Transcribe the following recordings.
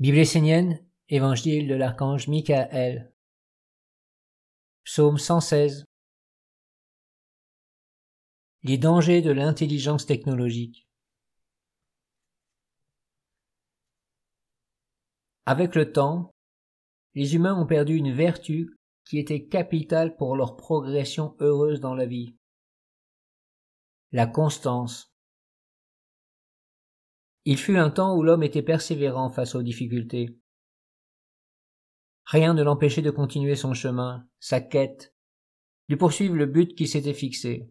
Bible essénienne, Évangile de l'archange Michael. Psaume 116. Les dangers de l'intelligence technologique. Avec le temps, les humains ont perdu une vertu qui était capitale pour leur progression heureuse dans la vie. La constance. Il fut un temps où l'homme était persévérant face aux difficultés. Rien ne l'empêchait de continuer son chemin, sa quête, de poursuivre le but qui s'était fixé.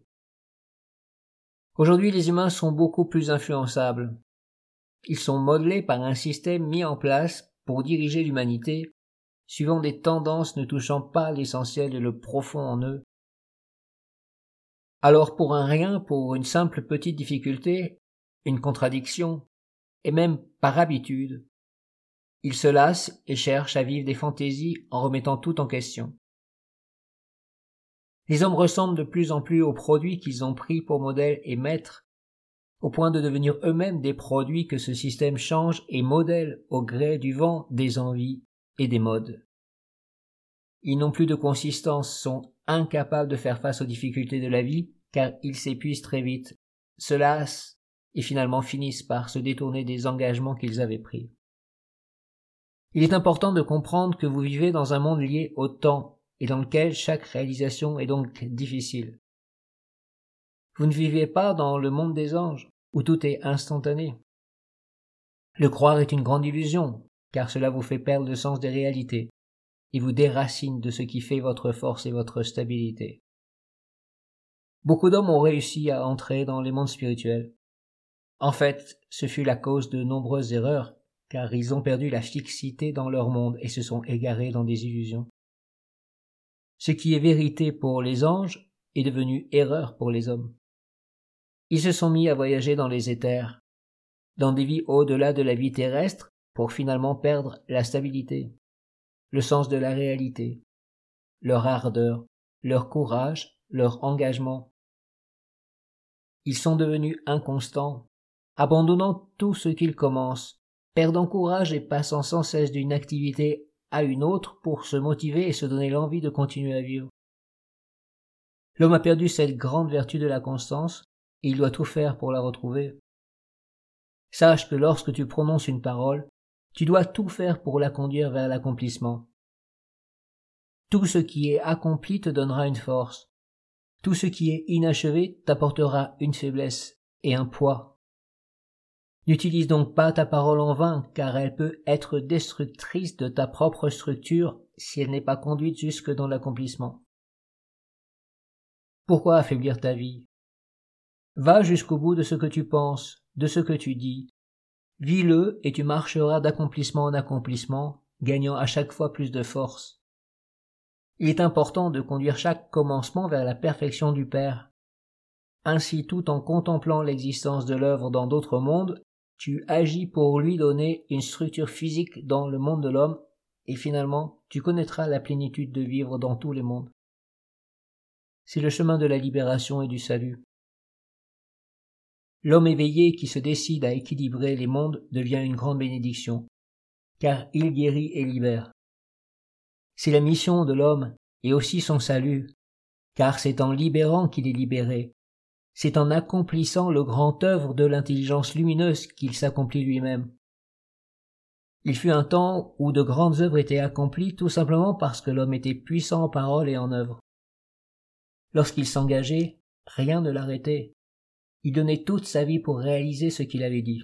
Aujourd'hui, les humains sont beaucoup plus influençables. Ils sont modelés par un système mis en place pour diriger l'humanité, suivant des tendances ne touchant pas l'essentiel et le profond en eux. Alors pour un rien, pour une simple petite difficulté, une contradiction, et même par habitude. Ils se lassent et cherchent à vivre des fantaisies en remettant tout en question. Les hommes ressemblent de plus en plus aux produits qu'ils ont pris pour modèle et maître, au point de devenir eux-mêmes des produits que ce système change et modèle au gré du vent des envies et des modes. Ils n'ont plus de consistance, sont incapables de faire face aux difficultés de la vie, car ils s'épuisent très vite, se lassent et finalement finissent par se détourner des engagements qu'ils avaient pris. Il est important de comprendre que vous vivez dans un monde lié au temps et dans lequel chaque réalisation est donc difficile. Vous ne vivez pas dans le monde des anges, où tout est instantané. Le croire est une grande illusion, car cela vous fait perdre le sens des réalités, et vous déracine de ce qui fait votre force et votre stabilité. Beaucoup d'hommes ont réussi à entrer dans les mondes spirituels, en fait, ce fut la cause de nombreuses erreurs, car ils ont perdu la fixité dans leur monde et se sont égarés dans des illusions. Ce qui est vérité pour les anges est devenu erreur pour les hommes. Ils se sont mis à voyager dans les éthers, dans des vies au-delà de la vie terrestre, pour finalement perdre la stabilité, le sens de la réalité, leur ardeur, leur courage, leur engagement. Ils sont devenus inconstants, abandonnant tout ce qu'il commence, perdant courage et passant sans cesse d'une activité à une autre pour se motiver et se donner l'envie de continuer à vivre. L'homme a perdu cette grande vertu de la constance, il doit tout faire pour la retrouver. Sache que lorsque tu prononces une parole, tu dois tout faire pour la conduire vers l'accomplissement. Tout ce qui est accompli te donnera une force. Tout ce qui est inachevé t'apportera une faiblesse et un poids N'utilise donc pas ta parole en vain, car elle peut être destructrice de ta propre structure si elle n'est pas conduite jusque dans l'accomplissement. Pourquoi affaiblir ta vie? Va jusqu'au bout de ce que tu penses, de ce que tu dis. Vis-le et tu marcheras d'accomplissement en accomplissement, gagnant à chaque fois plus de force. Il est important de conduire chaque commencement vers la perfection du Père. Ainsi, tout en contemplant l'existence de l'œuvre dans d'autres mondes, tu agis pour lui donner une structure physique dans le monde de l'homme, et finalement tu connaîtras la plénitude de vivre dans tous les mondes. C'est le chemin de la libération et du salut. L'homme éveillé qui se décide à équilibrer les mondes devient une grande bénédiction, car il guérit et libère. C'est la mission de l'homme et aussi son salut, car c'est en libérant qu'il est libéré, c'est en accomplissant le grand œuvre de l'intelligence lumineuse qu'il s'accomplit lui-même. Il fut un temps où de grandes œuvres étaient accomplies tout simplement parce que l'homme était puissant en parole et en œuvre. Lorsqu'il s'engageait, rien ne l'arrêtait. Il donnait toute sa vie pour réaliser ce qu'il avait dit.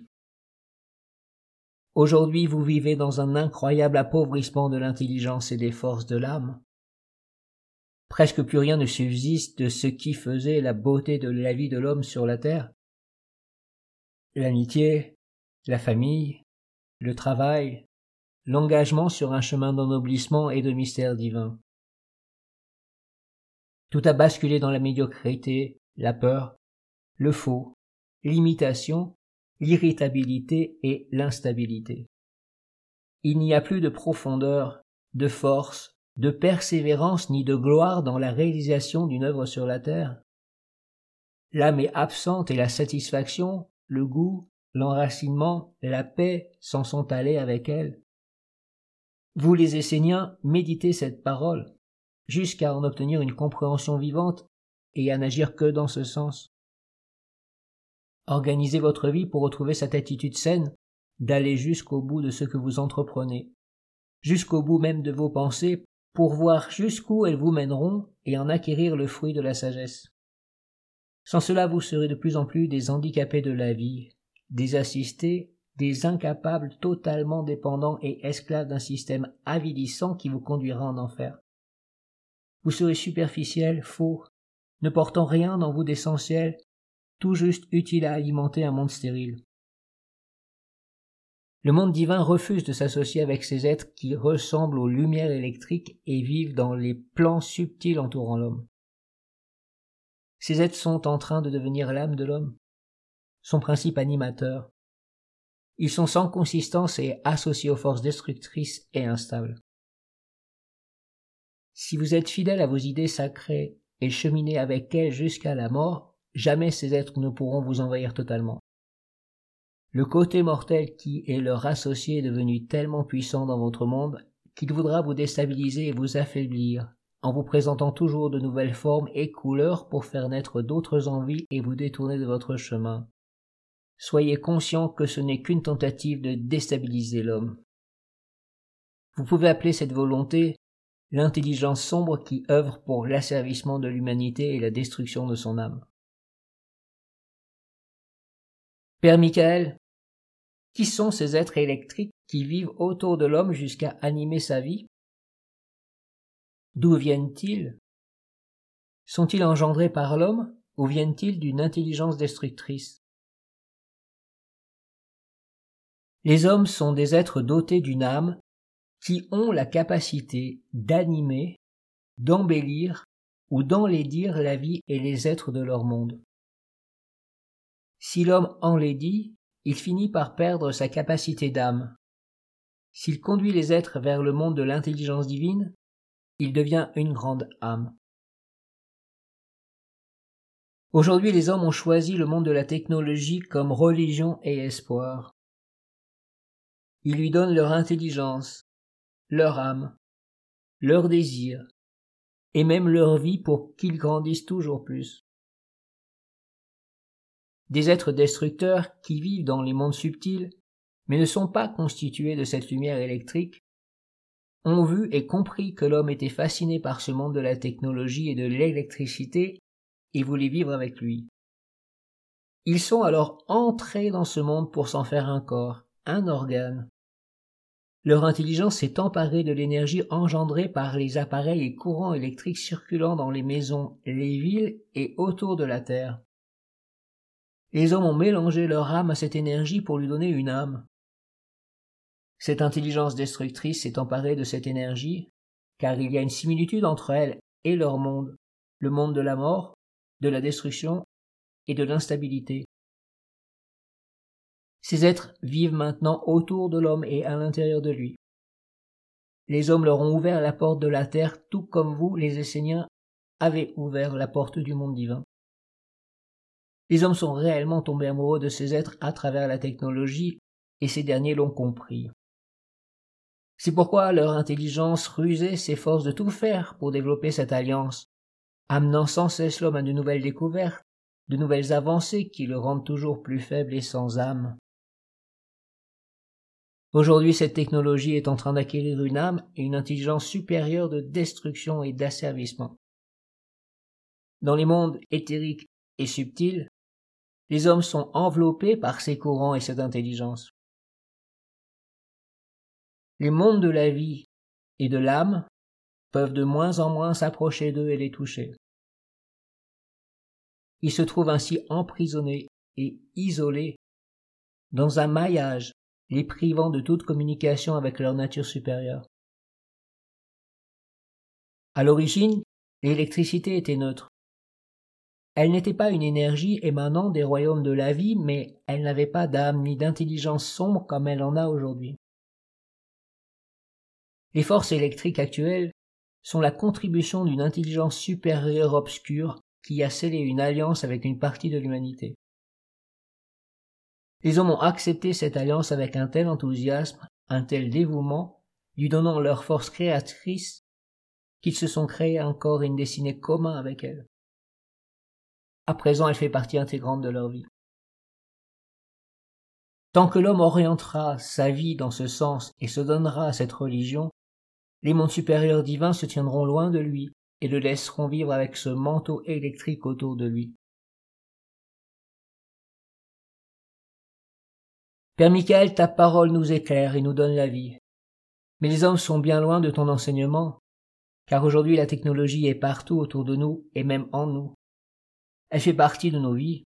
Aujourd'hui vous vivez dans un incroyable appauvrissement de l'intelligence et des forces de l'âme. Presque plus rien ne subsiste de ce qui faisait la beauté de la vie de l'homme sur la terre. L'amitié, la famille, le travail, l'engagement sur un chemin d'ennoblissement et de mystère divin. Tout a basculé dans la médiocrité, la peur, le faux, l'imitation, l'irritabilité et l'instabilité. Il n'y a plus de profondeur, de force, de persévérance ni de gloire dans la réalisation d'une œuvre sur la terre. L'âme est absente et la satisfaction, le goût, l'enracinement, la paix s'en sont allés avec elle. Vous les Esséniens, méditez cette parole, jusqu'à en obtenir une compréhension vivante et à n'agir que dans ce sens. Organisez votre vie pour retrouver cette attitude saine d'aller jusqu'au bout de ce que vous entreprenez, jusqu'au bout même de vos pensées, pour voir jusqu'où elles vous mèneront et en acquérir le fruit de la sagesse. Sans cela, vous serez de plus en plus des handicapés de la vie, des assistés, des incapables totalement dépendants et esclaves d'un système avilissant qui vous conduira en enfer. Vous serez superficiel, faux, ne portant rien dans vous d'essentiel, tout juste utile à alimenter un monde stérile. Le monde divin refuse de s'associer avec ces êtres qui ressemblent aux lumières électriques et vivent dans les plans subtils entourant l'homme. Ces êtres sont en train de devenir l'âme de l'homme, son principe animateur. Ils sont sans consistance et associés aux forces destructrices et instables. Si vous êtes fidèle à vos idées sacrées et cheminez avec elles jusqu'à la mort, jamais ces êtres ne pourront vous envahir totalement. Le côté mortel qui est leur associé est devenu tellement puissant dans votre monde qu'il voudra vous déstabiliser et vous affaiblir, en vous présentant toujours de nouvelles formes et couleurs pour faire naître d'autres envies et vous détourner de votre chemin. Soyez conscient que ce n'est qu'une tentative de déstabiliser l'homme. Vous pouvez appeler cette volonté l'intelligence sombre qui œuvre pour l'asservissement de l'humanité et la destruction de son âme. Père Michael, qui sont ces êtres électriques qui vivent autour de l'homme jusqu'à animer sa vie? D'où viennent-ils? Sont-ils engendrés par l'homme ou viennent-ils d'une intelligence destructrice? Les hommes sont des êtres dotés d'une âme qui ont la capacité d'animer, d'embellir ou d'enlaidir la vie et les êtres de leur monde. Si l'homme enlaidit, il finit par perdre sa capacité d'âme. S'il conduit les êtres vers le monde de l'intelligence divine, il devient une grande âme. Aujourd'hui, les hommes ont choisi le monde de la technologie comme religion et espoir. Ils lui donnent leur intelligence, leur âme, leur désir, et même leur vie pour qu'ils grandissent toujours plus des êtres destructeurs qui vivent dans les mondes subtils, mais ne sont pas constitués de cette lumière électrique, ont vu et compris que l'homme était fasciné par ce monde de la technologie et de l'électricité et voulait vivre avec lui. Ils sont alors entrés dans ce monde pour s'en faire un corps, un organe. Leur intelligence s'est emparée de l'énergie engendrée par les appareils et courants électriques circulant dans les maisons, les villes et autour de la Terre. Les hommes ont mélangé leur âme à cette énergie pour lui donner une âme. Cette intelligence destructrice s'est emparée de cette énergie, car il y a une similitude entre elle et leur monde, le monde de la mort, de la destruction et de l'instabilité. Ces êtres vivent maintenant autour de l'homme et à l'intérieur de lui. Les hommes leur ont ouvert la porte de la terre tout comme vous, les Esséniens, avez ouvert la porte du monde divin. Les hommes sont réellement tombés amoureux de ces êtres à travers la technologie, et ces derniers l'ont compris. C'est pourquoi leur intelligence rusée s'efforce de tout faire pour développer cette alliance, amenant sans cesse l'homme à de nouvelles découvertes, de nouvelles avancées qui le rendent toujours plus faible et sans âme. Aujourd'hui, cette technologie est en train d'acquérir une âme et une intelligence supérieure de destruction et d'asservissement. Dans les mondes éthériques et subtils, les hommes sont enveloppés par ces courants et cette intelligence. Les mondes de la vie et de l'âme peuvent de moins en moins s'approcher d'eux et les toucher. Ils se trouvent ainsi emprisonnés et isolés dans un maillage les privant de toute communication avec leur nature supérieure. À l'origine, l'électricité était neutre. Elle n'était pas une énergie émanant des royaumes de la vie, mais elle n'avait pas d'âme ni d'intelligence sombre comme elle en a aujourd'hui. Les forces électriques actuelles sont la contribution d'une intelligence supérieure obscure qui a scellé une alliance avec une partie de l'humanité. Les hommes ont accepté cette alliance avec un tel enthousiasme, un tel dévouement, lui donnant leur force créatrice, qu'ils se sont créés un corps et une destinée commun avec elle. À présent, elle fait partie intégrante de leur vie. Tant que l'homme orientera sa vie dans ce sens et se donnera à cette religion, les mondes supérieurs divins se tiendront loin de lui et le laisseront vivre avec ce manteau électrique autour de lui. Père Michael, ta parole nous éclaire et nous donne la vie. Mais les hommes sont bien loin de ton enseignement, car aujourd'hui la technologie est partout autour de nous et même en nous. Elle fait partie de nos vies.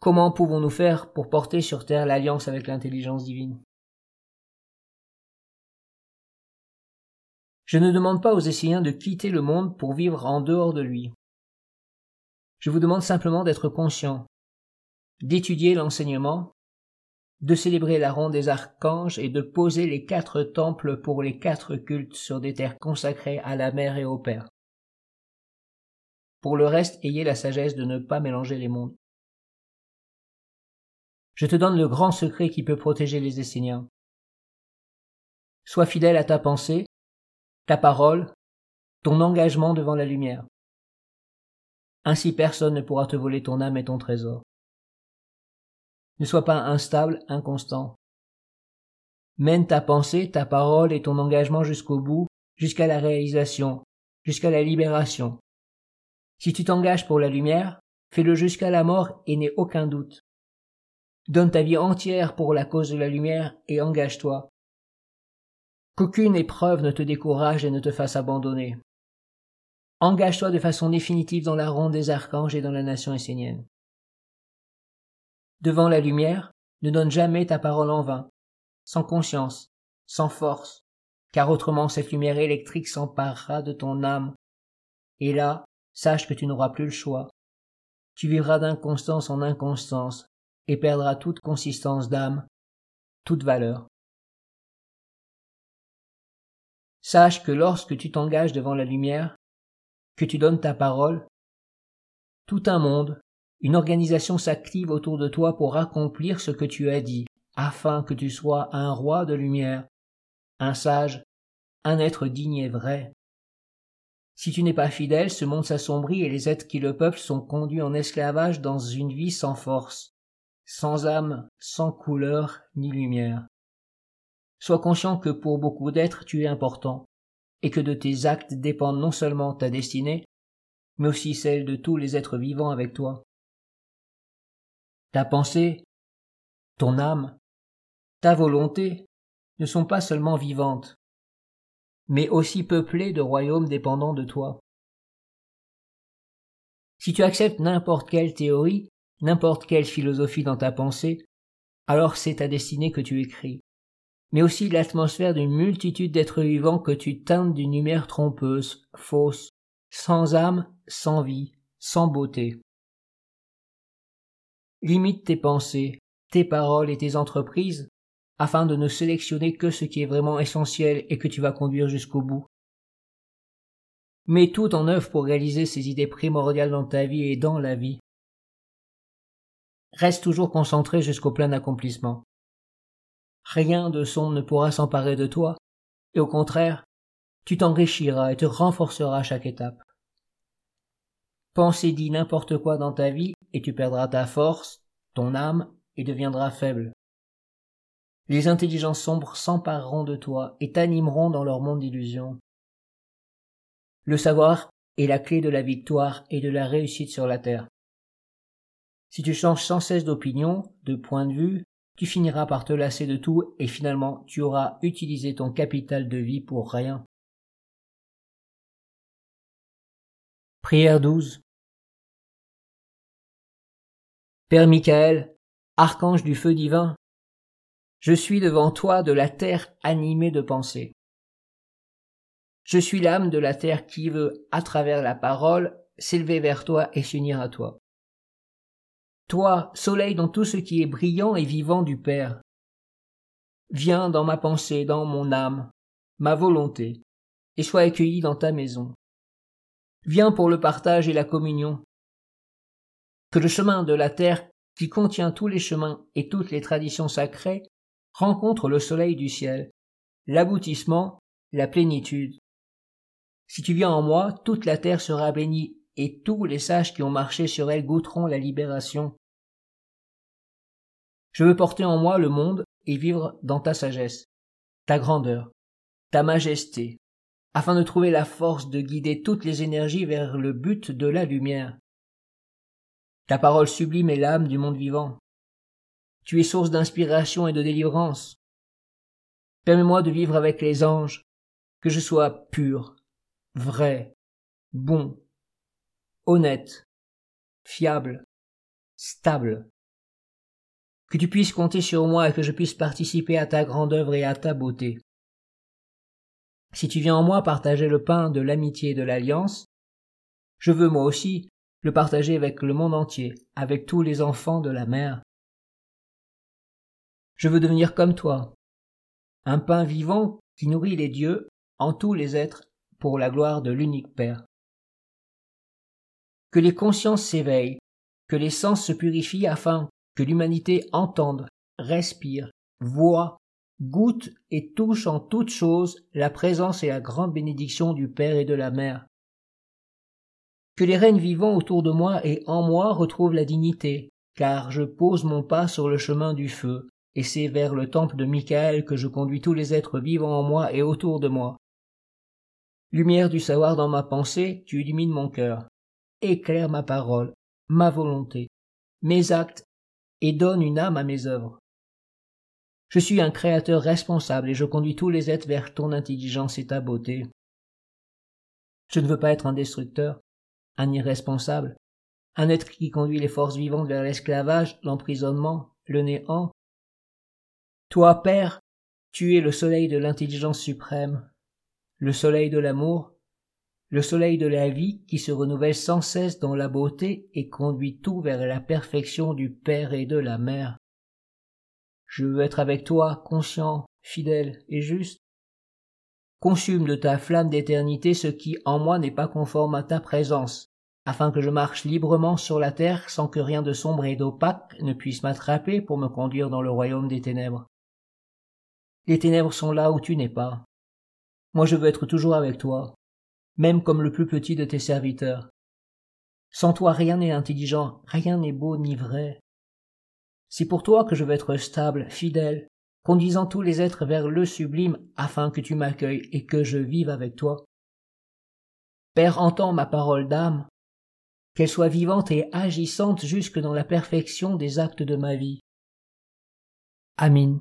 Comment pouvons-nous faire pour porter sur terre l'alliance avec l'intelligence divine? Je ne demande pas aux Esséniens de quitter le monde pour vivre en dehors de lui. Je vous demande simplement d'être conscient, d'étudier l'enseignement, de célébrer la ronde des archanges et de poser les quatre temples pour les quatre cultes sur des terres consacrées à la mère et au père. Pour le reste, ayez la sagesse de ne pas mélanger les mondes. Je te donne le grand secret qui peut protéger les Esséniens. Sois fidèle à ta pensée, ta parole, ton engagement devant la lumière. Ainsi personne ne pourra te voler ton âme et ton trésor. Ne sois pas instable, inconstant. Mène ta pensée, ta parole et ton engagement jusqu'au bout, jusqu'à la réalisation, jusqu'à la libération. Si tu t'engages pour la lumière, fais-le jusqu'à la mort et n'aie aucun doute. Donne ta vie entière pour la cause de la lumière et engage-toi. Qu'aucune épreuve ne te décourage et ne te fasse abandonner. Engage-toi de façon définitive dans la ronde des archanges et dans la nation essénienne. Devant la lumière, ne donne jamais ta parole en vain, sans conscience, sans force, car autrement cette lumière électrique s'emparera de ton âme. Et là, sache que tu n'auras plus le choix. Tu vivras d'inconstance en inconstance et perdras toute consistance d'âme, toute valeur. Sache que lorsque tu t'engages devant la lumière, que tu donnes ta parole, tout un monde, une organisation s'active autour de toi pour accomplir ce que tu as dit, afin que tu sois un roi de lumière, un sage, un être digne et vrai. Si tu n'es pas fidèle, ce monde s'assombrit et les êtres qui le peuplent sont conduits en esclavage dans une vie sans force, sans âme, sans couleur ni lumière. Sois conscient que pour beaucoup d'êtres tu es important, et que de tes actes dépendent non seulement ta destinée, mais aussi celle de tous les êtres vivants avec toi. Ta pensée, ton âme, ta volonté ne sont pas seulement vivantes, mais aussi peuplées de royaumes dépendants de toi. Si tu acceptes n'importe quelle théorie, n'importe quelle philosophie dans ta pensée, alors c'est ta destinée que tu écris mais aussi l'atmosphère d'une multitude d'êtres vivants que tu teintes d'une lumière trompeuse, fausse, sans âme, sans vie, sans beauté. Limite tes pensées, tes paroles et tes entreprises afin de ne sélectionner que ce qui est vraiment essentiel et que tu vas conduire jusqu'au bout. Mets tout en œuvre pour réaliser ces idées primordiales dans ta vie et dans la vie. Reste toujours concentré jusqu'au plein accomplissement rien de sombre ne pourra s'emparer de toi, et au contraire, tu t'enrichiras et te renforceras à chaque étape. Pense et dis n'importe quoi dans ta vie, et tu perdras ta force, ton âme, et deviendras faible. Les intelligences sombres s'empareront de toi et t'animeront dans leur monde d'illusions. Le savoir est la clé de la victoire et de la réussite sur la terre. Si tu changes sans cesse d'opinion, de point de vue, tu finiras par te lasser de tout et finalement tu auras utilisé ton capital de vie pour rien. Prière 12 Père Michael, archange du feu divin, je suis devant toi de la terre animée de pensée. Je suis l'âme de la terre qui veut, à travers la parole, s'élever vers toi et s'unir à toi. Toi, soleil dans tout ce qui est brillant et vivant du Père. Viens dans ma pensée, dans mon âme, ma volonté, et sois accueilli dans ta maison. Viens pour le partage et la communion. Que le chemin de la terre, qui contient tous les chemins et toutes les traditions sacrées, rencontre le soleil du ciel, l'aboutissement, la plénitude. Si tu viens en moi, toute la terre sera bénie, et tous les sages qui ont marché sur elle goûteront la libération. Je veux porter en moi le monde et vivre dans ta sagesse, ta grandeur, ta majesté, afin de trouver la force de guider toutes les énergies vers le but de la lumière. Ta parole sublime est l'âme du monde vivant. Tu es source d'inspiration et de délivrance. Permets-moi de vivre avec les anges, que je sois pur, vrai, bon, honnête, fiable, stable. Que tu puisses compter sur moi et que je puisse participer à ta grande œuvre et à ta beauté. Si tu viens en moi partager le pain de l'amitié et de l'alliance, je veux moi aussi le partager avec le monde entier, avec tous les enfants de la mer. Je veux devenir comme toi, un pain vivant qui nourrit les dieux en tous les êtres pour la gloire de l'unique Père. Que les consciences s'éveillent, que les sens se purifient afin que l'humanité entende, respire, voit, goûte et touche en toutes choses la présence et la grande bénédiction du Père et de la Mère. Que les reines vivant autour de moi et en moi retrouvent la dignité, car je pose mon pas sur le chemin du feu, et c'est vers le temple de Michael que je conduis tous les êtres vivants en moi et autour de moi. Lumière du savoir dans ma pensée, tu illumines mon cœur. Éclaire ma parole, ma volonté, mes actes, et donne une âme à mes œuvres. Je suis un créateur responsable et je conduis tous les êtres vers ton intelligence et ta beauté. Je ne veux pas être un destructeur, un irresponsable, un être qui conduit les forces vivantes vers l'esclavage, l'emprisonnement, le néant, toi, Père, tu es le soleil de l'intelligence suprême, le soleil de l'amour, le soleil de la vie qui se renouvelle sans cesse dans la beauté et conduit tout vers la perfection du Père et de la Mère. Je veux être avec toi, conscient, fidèle et juste. Consume de ta flamme d'éternité ce qui en moi n'est pas conforme à ta présence, afin que je marche librement sur la terre sans que rien de sombre et d'opaque ne puisse m'attraper pour me conduire dans le royaume des ténèbres. Les ténèbres sont là où tu n'es pas. Moi je veux être toujours avec toi, même comme le plus petit de tes serviteurs. Sans toi rien n'est intelligent, rien n'est beau ni vrai. C'est pour toi que je veux être stable, fidèle, conduisant tous les êtres vers le sublime afin que tu m'accueilles et que je vive avec toi. Père, entends ma parole d'âme, qu'elle soit vivante et agissante jusque dans la perfection des actes de ma vie. Amin.